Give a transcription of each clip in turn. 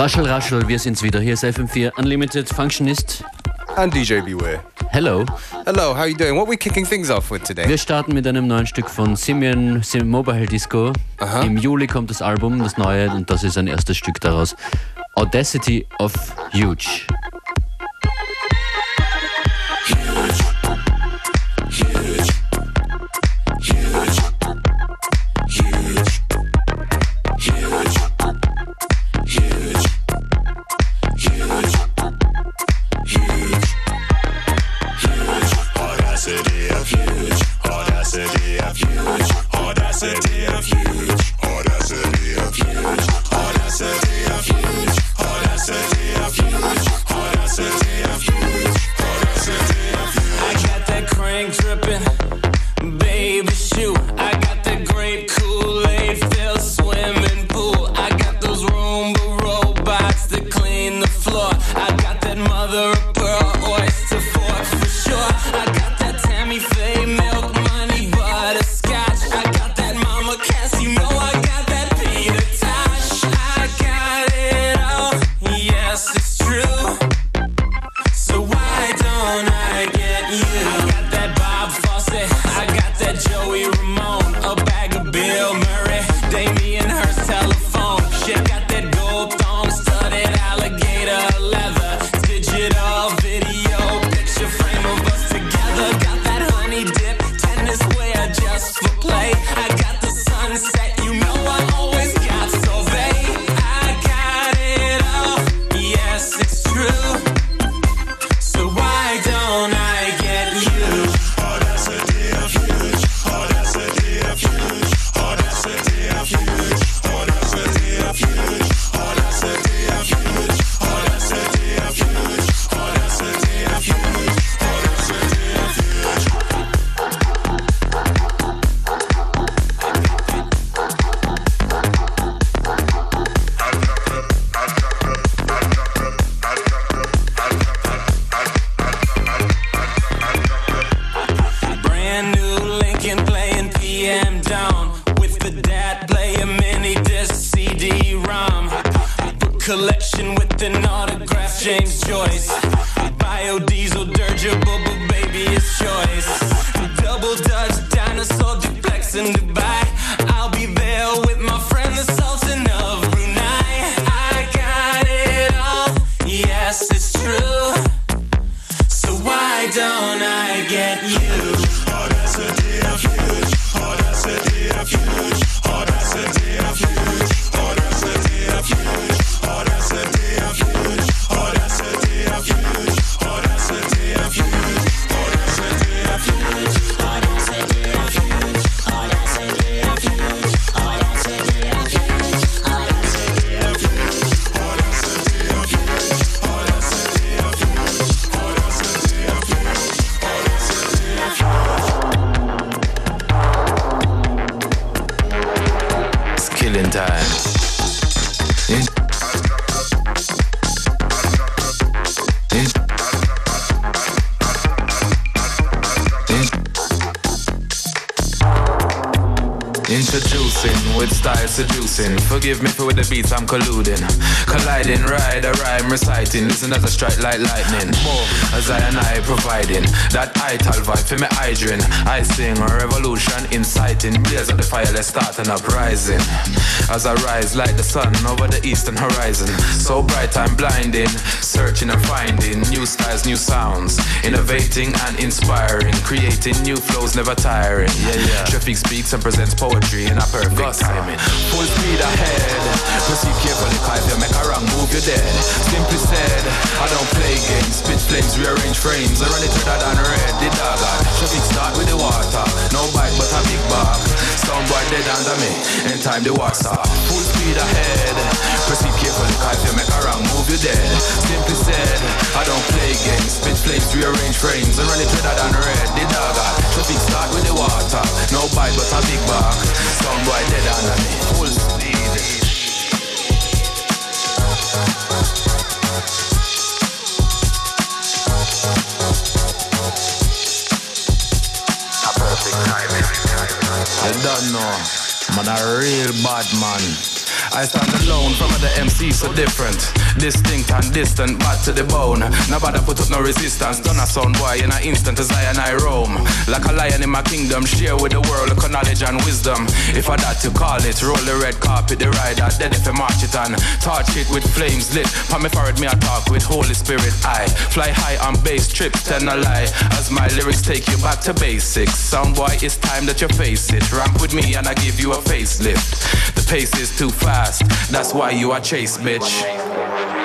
Raschel, raschel, wir sind's wieder. Hier ist FM4 Unlimited Functionist. And DJ Beware. Hello. Hello, how are you doing? What are we kicking things off with today? Wir starten mit einem neuen Stück von Simeon, Simeon Mobile Disco. Aha. Im Juli kommt das Album, das neue, und das ist ein erstes Stück daraus. Audacity of Huge. Beats I'm colluding. Colliding, ride a rhyme, reciting. Listen as I strike like lightning. More as I and I providing that ital vibe for me hydrant. I sing a revolution, inciting. Blaze up the fire, let's start an uprising. As I rise like the sun over the eastern horizon. So bright I'm blinding. Searching and finding new styles, new sounds. Innovating and inspiring. Creating new flows, never tiring. Yeah, yeah. Traffic speaks and presents poetry in a perfect timing. Full speed ahead. Proceed carefully, cause if you make a wrong move, you're dead. Simply said, I don't play games. Spit flames, rearrange frames. I run it redder than red. The dagger. Traffic start with the water. No bike, but a big bag. Sound boy dead under me. In time, the stop. Full speed ahead. Proceed carefully, cause if you make a wrong move, you're dead. Simply said, I don't play games. Spit flames, rearrange frames. I run it redder than red. The dagger. Traffic start with the water. No bike, but a big bag. Sound boy dead under me. Full speed. I don't know. Man, a real bad man. I stand alone from other MCs so different. Distinct and distant, bad to the bone. Nobody put up no resistance. Done a sound boy in an instant as I and I roam. Like a lion in my kingdom, share with the world of knowledge and wisdom. If I that to call it, roll the red carpet, the ride out, dead if I march it on. Torch it with flames lit. Palm me forward, me I talk with Holy Spirit. I fly high on bass, trip, tell a lie. As my lyrics take you back to basics. Sound boy, it's time that you face it. Ramp with me and I give you a facelift. The pace is too fast, that's why you are chase, bitch.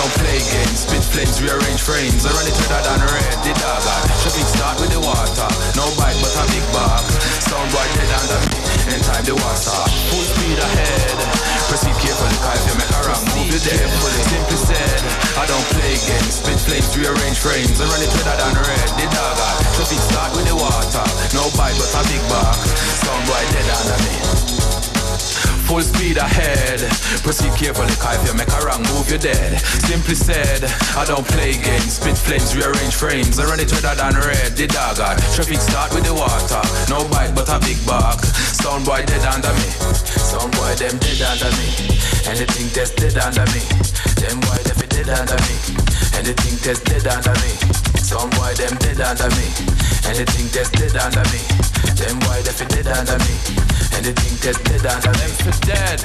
Don't play games. Spit flames, rearrange frames. I run it redder than red, the dagger. Traffic start with the water. No bite, but a big bark. Sound boy dead under me. In time, the war start. Full speed ahead. Proceed carefully, cause if you make a wrong move, you're dead. Simply said, I don't play games. Spit flames, rearrange frames. I run it redder than red, the dagger. Traffic start with the water. No bite, but a big bark. Sound boy dead under me. Full speed ahead. Proceed carefully, cause if you make a wrong move, you're dead. Simply said, I don't play games. Spit flames, rearrange frames. I run it redder than red, the dog dagger. Traffic start with the water. No bite, but a big bark. Sound boy dead under me. Sound boy them dead under me. Anything test dead under me. Them boy them dead under me. Anything test dead under me. Sound boy them dead under me. Anything test dead under me. Them boy them dead under me. Anything test dead under them for dead.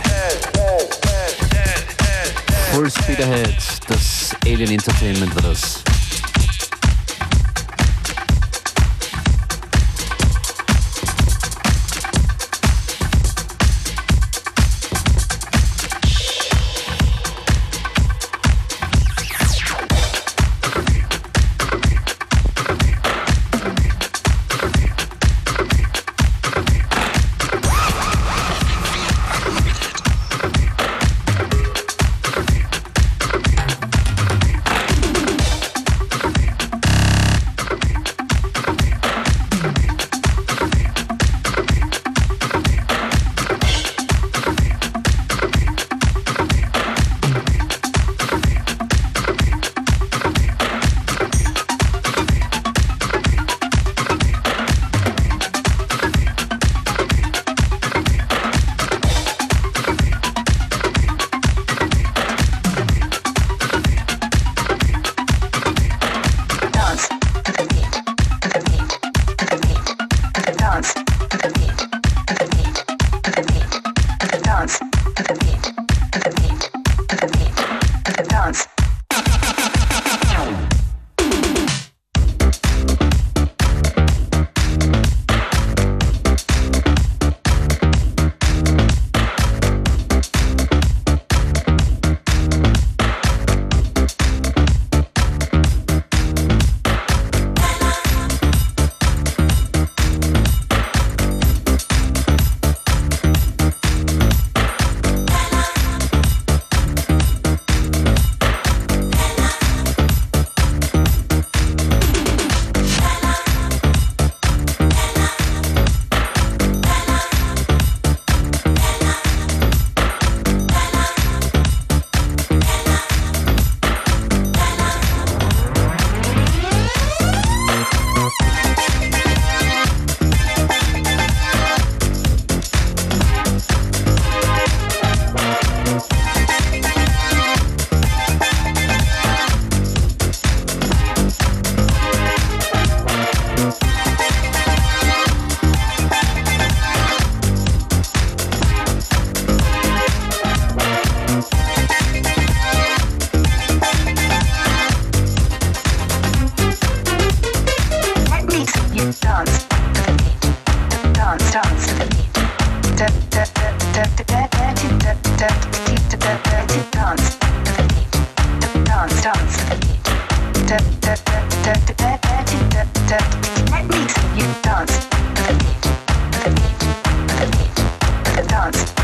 Full Speed Ahead, das Alien Entertainment war das. Let me see you dance. to The beat, to the beat, to the beat, to the dance.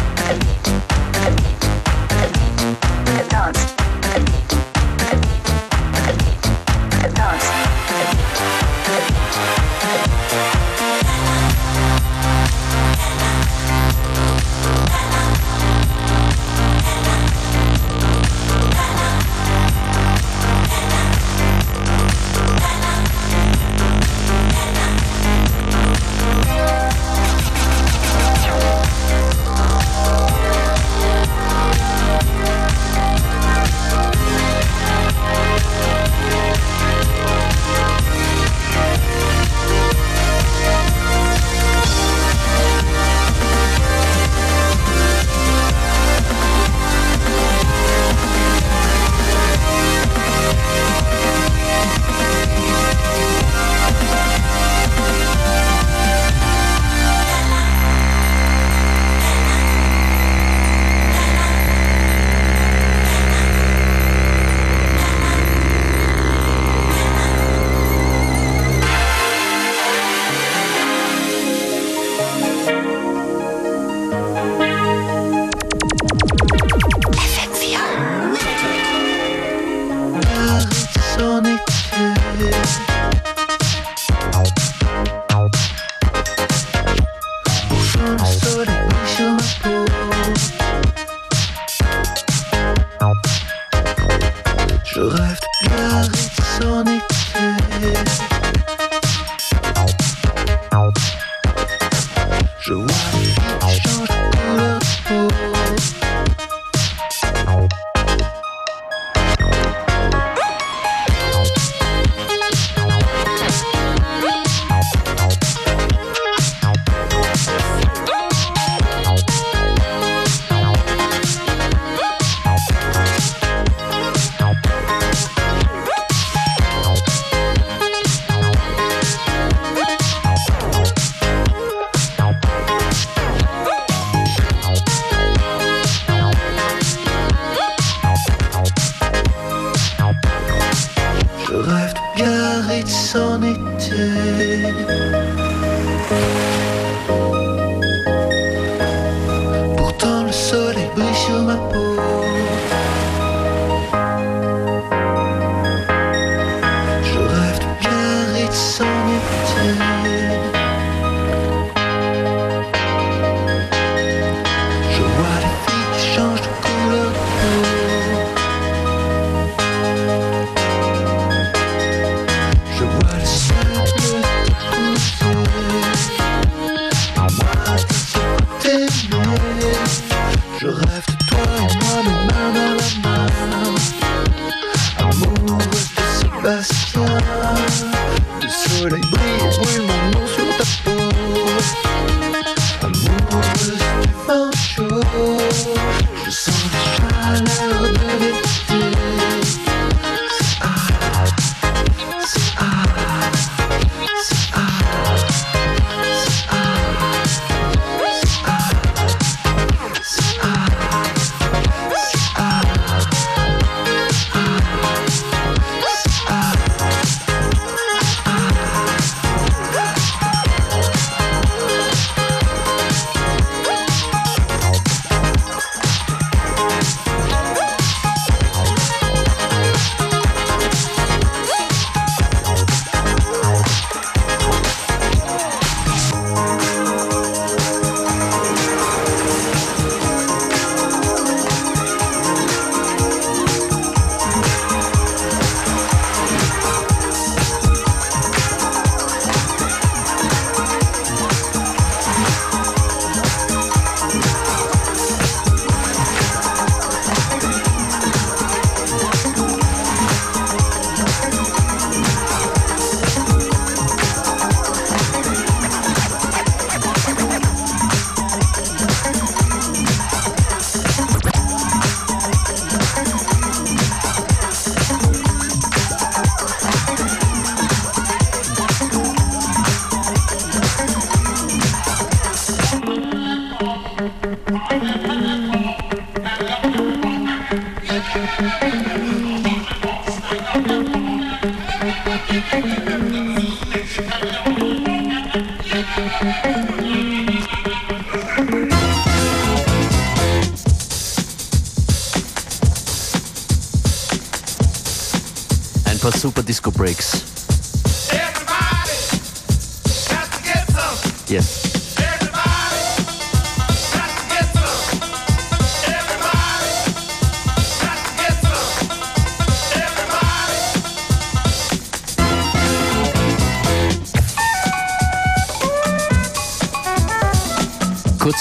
super Disco Breaks.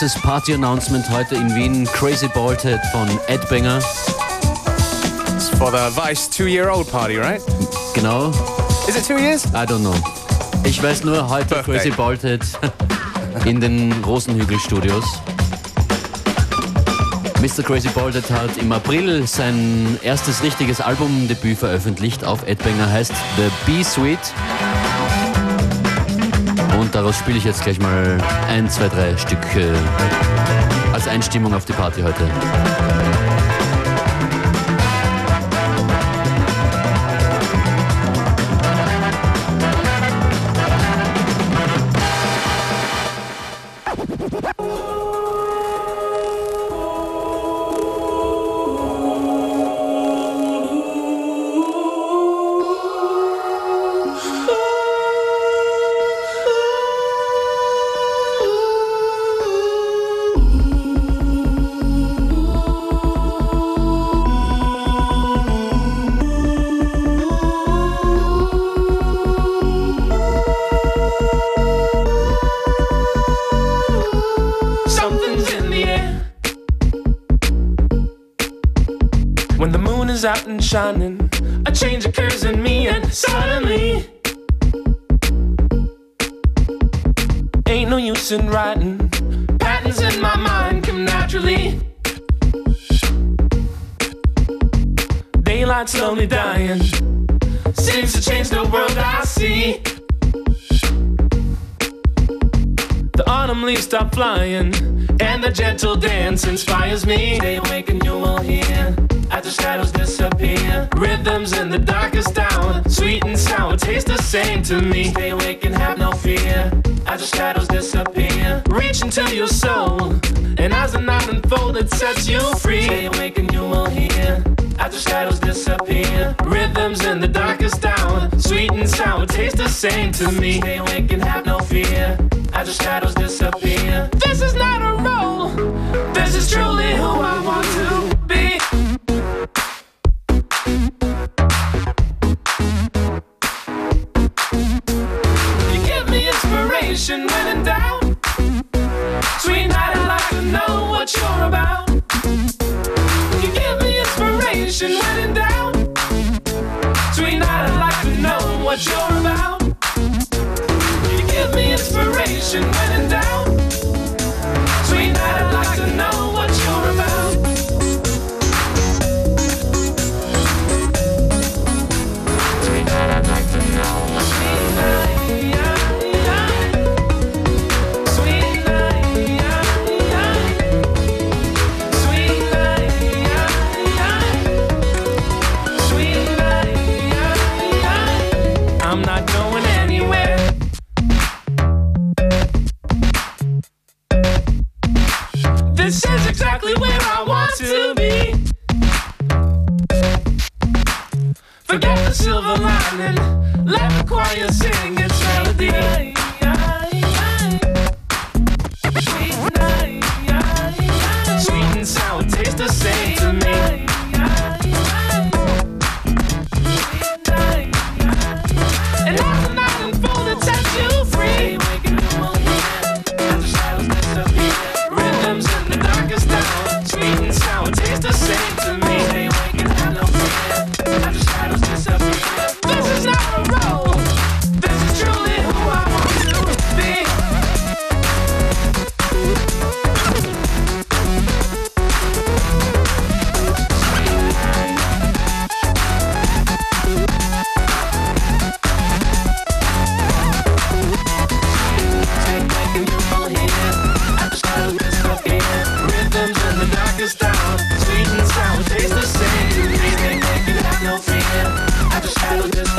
Kurzes Party-Announcement heute in Wien. Crazy Baldhead von Ed Banger. It's for the Vice two-year-old party, right? Genau. Is it two years? I don't know. Ich weiß nur heute Birthday. Crazy Baldhead in den Rosenhügel-Studios. Mr. Crazy Baldhead hat im April sein erstes richtiges Albumdebüt veröffentlicht auf Ed Banger, heißt The Bee Suite. Und daraus spiele ich jetzt gleich mal ein, zwei, drei Stück äh, als Einstimmung auf die Party heute. Out and shining, a change occurs in me, and suddenly, ain't no use in writing. Patterns in my mind come naturally. Daylight slowly dying seems to change the world I see. The autumn leaves stop flying, and the gentle dance inspires me. Stay awake and you will hear. As the shadows disappear, rhythms in the darkest hour, sweet and sour, taste the same to me. Stay awake and have no fear. As the shadows disappear, reach into your soul, and as the night unfolds, it sets you free. Stay awake and you will hear. As the shadows disappear, rhythms in the darkest hour, sweet and sour, taste the same to me. Stay awake and have no fear. As the shadows disappear, this is not a role. This is truly who I want to inspiration when in doubt. Sweet night, I'd like to know what you're about. You give me inspiration when in doubt. Sweet night, I'd like to know what you're about.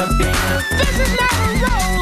something. This is not a road.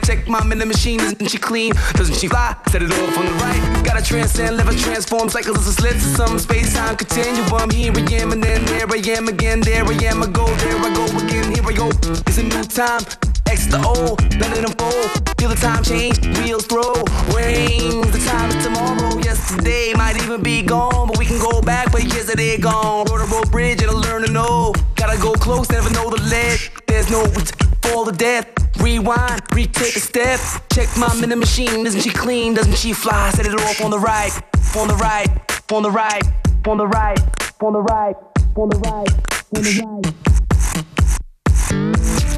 The. Check mom in the machine, isn't she clean? Doesn't she fly? Set it off on the right. Gotta transcend, live a transform, cycles of slits to some space time continuum. I'm here I am, and then there I am again, there I am, I go, there I go again, here I go. It's a new time. X to O, let it unfold. Feel the time change, wheels throw. Wings, the time is tomorrow. Yesterday might even be gone, but we can go back, but yesterday gone. Rode a road bridge and I learn to know. Gotta go close, never know the ledge. There's no fall to death. Rewind, retake a step. Check mom in the machine, isn't she clean? Doesn't she fly? Set it off on the right, on the right, on the right, on the right, on the right, on the right, on the right.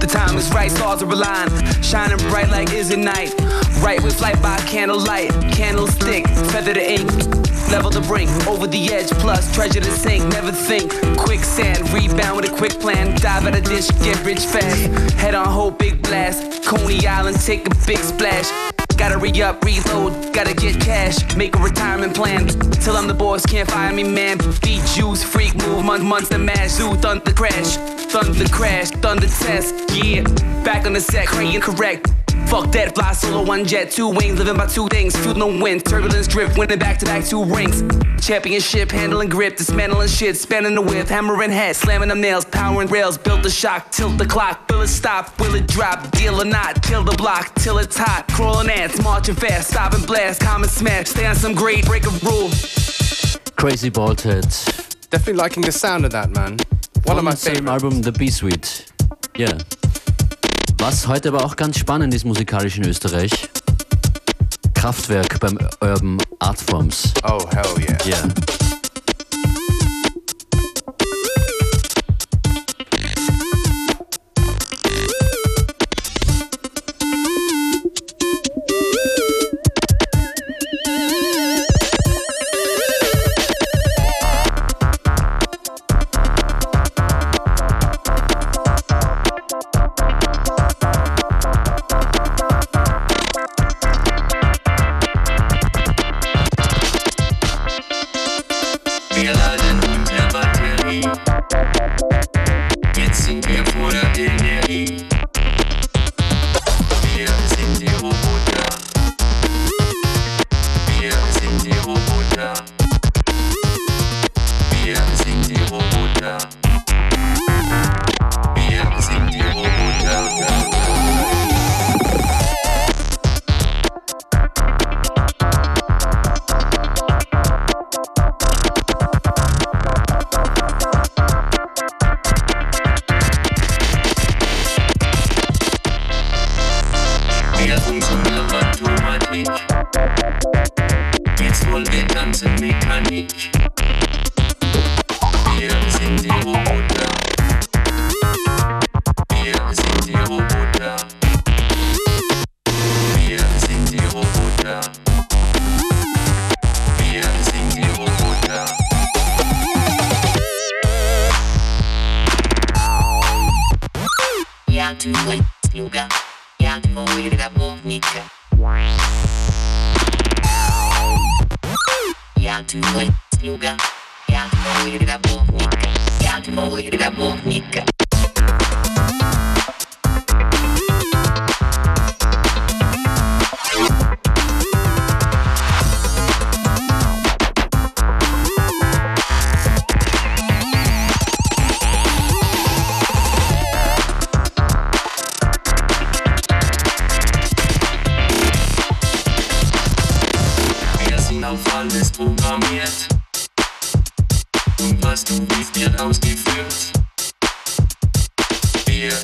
The time is right, stars are aligned, shining bright like is it night. Right with light by candlelight, candlestick, feather the ink, level the brink, over the edge, plus treasure to sink. Never think, quicksand, rebound with a quick plan, dive at a dish, get rich fast. Head on hope, big blast, Coney Island, take a big splash. Gotta re up, reload, gotta get cash, make a retirement plan. Till I'm the boss, can't fire me, man. Beat juice, freak move, month, months to mash, zoo, thunder crash, thunder crash, thunder test. Yeah, back on the set, crane correct. Fuck that, fly solo, one jet, two wings, living by two things. Fuel no wind, turbulence drift, winning back to back two rings. Championship, handling grip, dismantling shit, spanning the width, hammering head, slamming them nails, powering rails, built the shock, tilt the clock, will it stop, will it drop, deal or not, kill the block, till it's hot, crawling ants, marching fast, stop and blast, common smash, stay on some great, break a rule. Krazy Baldhead. Definitely liking the sound of that, man. One of my Von seinem favorites. Album The B-Suite. Ja. Was heute aber auch ganz spannend ist musikalisch in Österreich. Kraftwerk beim Urban Artforms. Oh, hell yeah. Ja.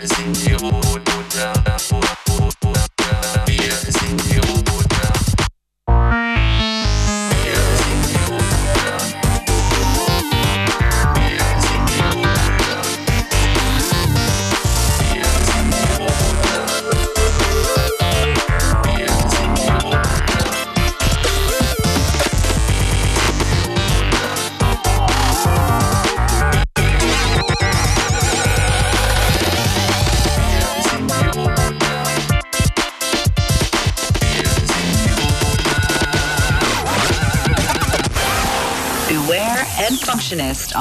sind die Ruhe und davor.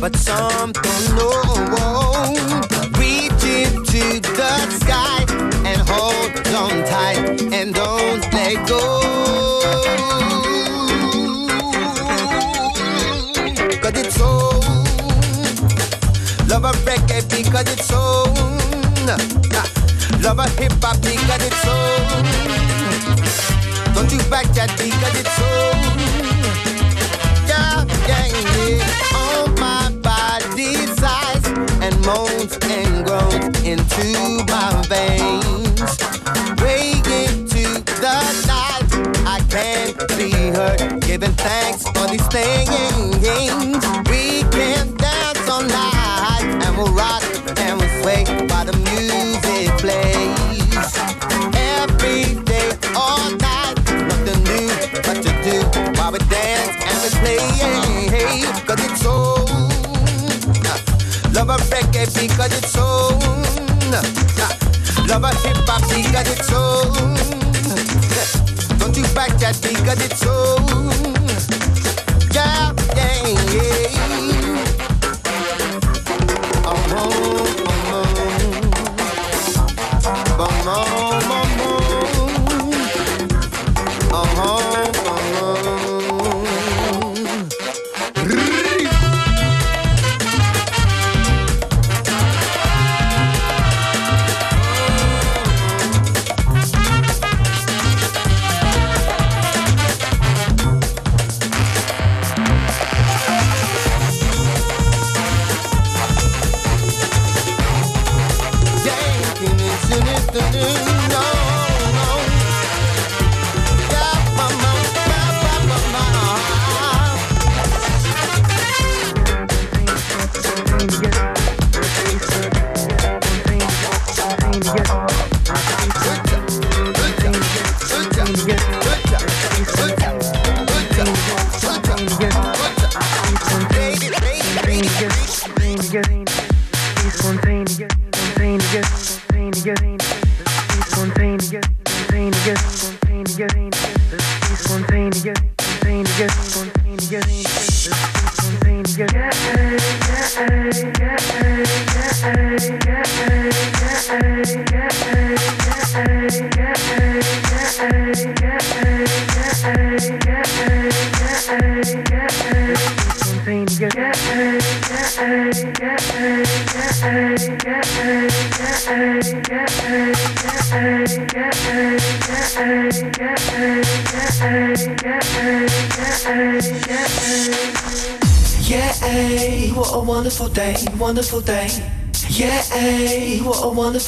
but something giving thanks for these things. We can dance all night and we'll rock and we'll sway while the music plays. Every day, all night, nothing new but to do while we dance and we play. Cause it's so Love a reggae because it's so Love a hip hop because it's so Don't you back that because it's so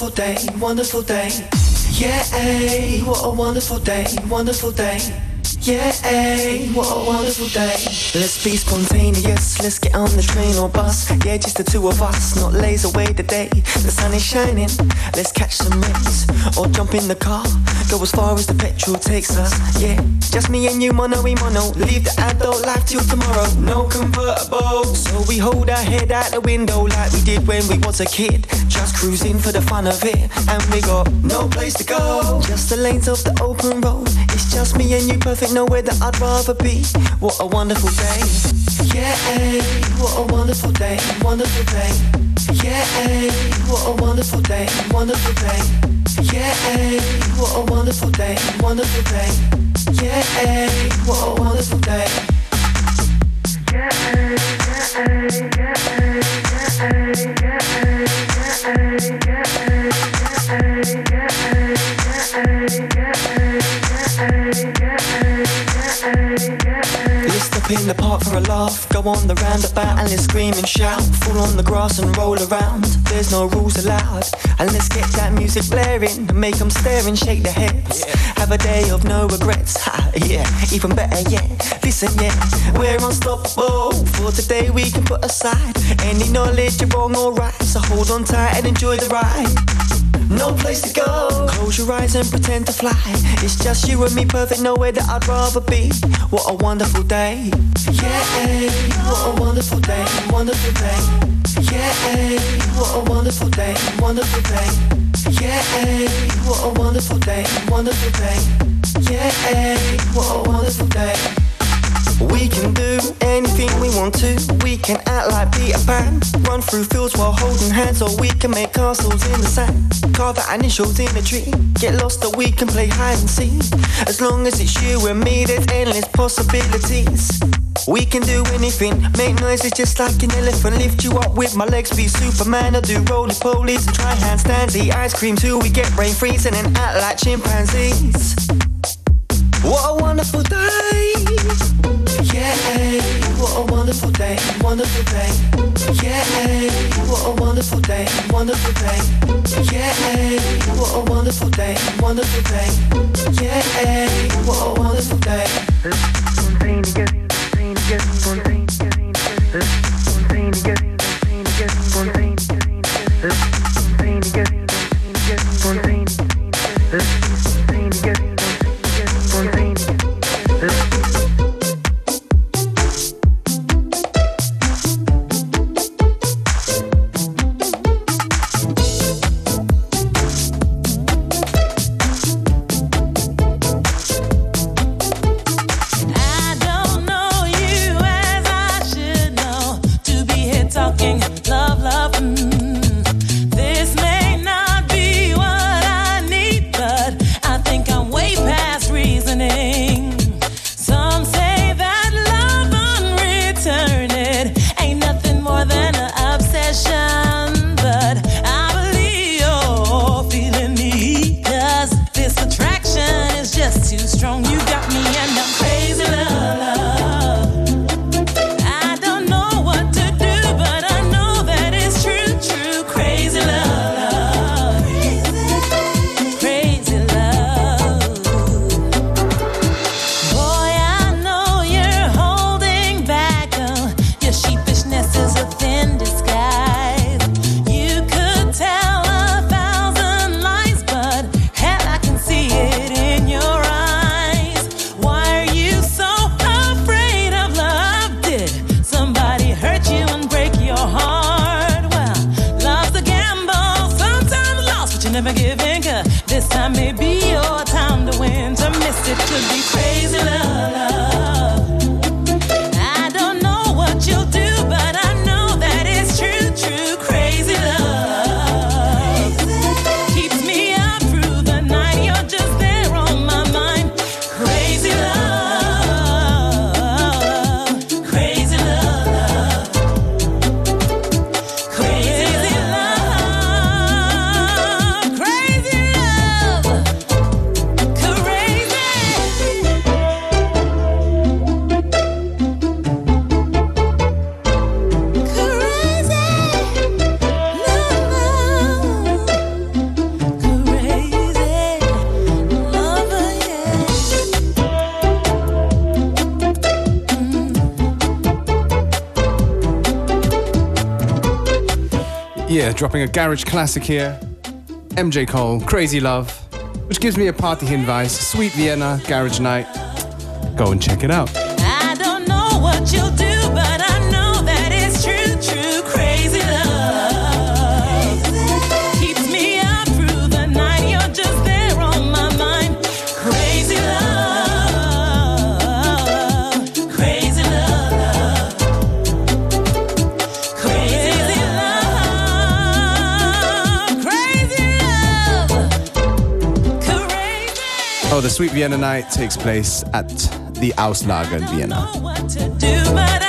wonderful day, wonderful day. Yeah, what a wonderful day, wonderful day. Yeah, what a wonderful day. Let's be spontaneous, let's get on the train or bus. Yeah, just the two of us, not lays away today. The sun is shining, let's catch some rays. Or jump in the car, go as far as the petrol takes us. Yeah, just me and you, mono we mono. Leave the adult life till tomorrow, no convertible. So we hold our head out the window like we did when we was a kid. Just cruising for the fun of it, and we got no place to go. Just the lanes of the open road. It's just me and you, perfect, nowhere that I'd rather be. What a wonderful day. Yeah, what a wonderful day, wonderful day. Yeah, what a wonderful day, wonderful day. Yeah, what a wonderful day, wonderful day. Yeah, what a wonderful day. Yeah, yeah, yeah, yeah, in the park for a laugh. Go on the roundabout and let's scream and shout. Fall on the grass and roll around. There's no rules allowed. And let's get that music blaring and make them stare and shake their heads. Have a day of no regrets. Ha, yeah, even better yet. Listen, yeah, we're unstoppable. For today we can put aside any knowledge of wrong or right. So hold on tight and enjoy the ride. No place to go. Close your eyes and pretend to fly. It's just you and me, perfect, nowhere that I'd rather be. What a wonderful day. Yeah, what a wonderful day, a wonderful day. Yeah, what a wonderful day, wonderful day. Yeah, what a wonderful day, wonderful day. Yeah, what a wonderful day. We can act like Peter Pan, run through fields while holding hands, or we can make castles in the sand. Carve our initials in a tree. Get lost, or we can play hide and seek. As long as it's you and me, there's endless possibilities. We can do anything, make noises just like an elephant. Lift you up with my legs, be Superman. I do roly polies and try handstands. Eat ice cream till we get brain freeze and then act like chimpanzees. What a wonderful day! A wonderful day, wonderful day. Yeah, what a wonderful day, wonderful day. Yeah, what a wonderful day, wonderful day. Yeah, what a wonderful day. Dropping a garage classic here. MJ Cole, Crazy Love, which gives me a party hinweis. Sweet Vienna, Garage Night. Go and check it out. Sweet Vienna Night takes place at the Auslager in Vienna.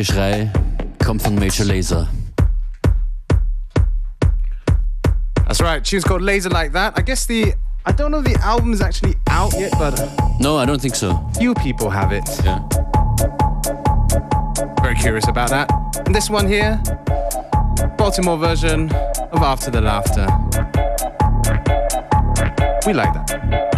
Geschrei kommt von Major Lazer. That's right. Tune's called Laser Like That. I guess the I don't know if the album is actually out yet, but uh, No, I don't think so. few people have it. Yeah. Very curious about that. And this one here, Baltimore version of After the Laughter. We like that.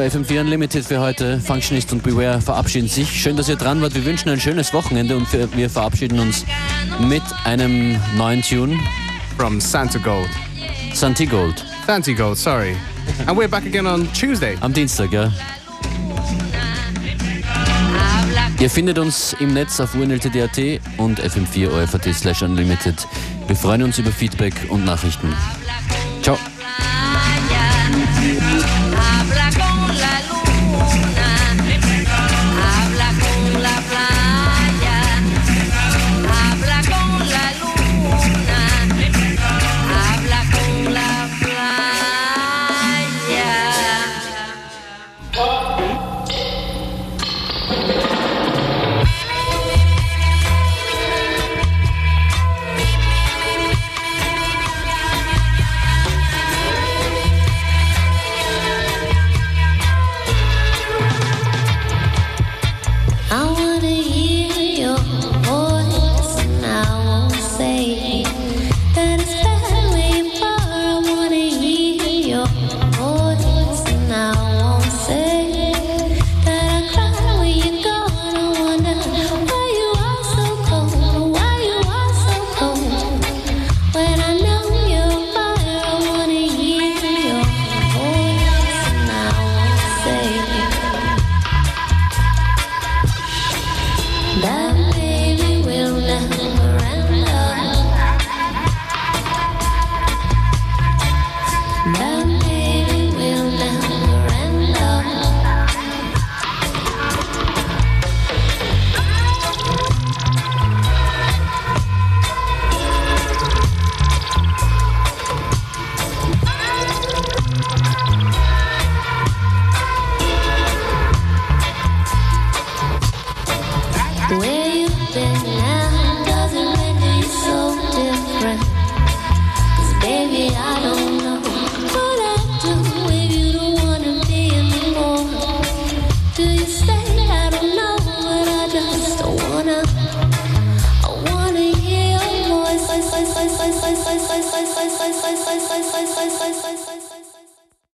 War FM4 Unlimited für heute. Functionist und Beware verabschieden sich. Schön, dass ihr dran wart. Wir wünschen ein schönes Wochenende und wir verabschieden uns mit einem neuen Tune. From Santa Gold. Santi Gold. Santi Gold, sorry. And we're back again on Tuesday. Am Dienstag, ja. Ihr findet uns im Netz auf unltd.at und fm4 slash unlimited. Wir freuen uns über Feedback und Nachrichten. Ciao.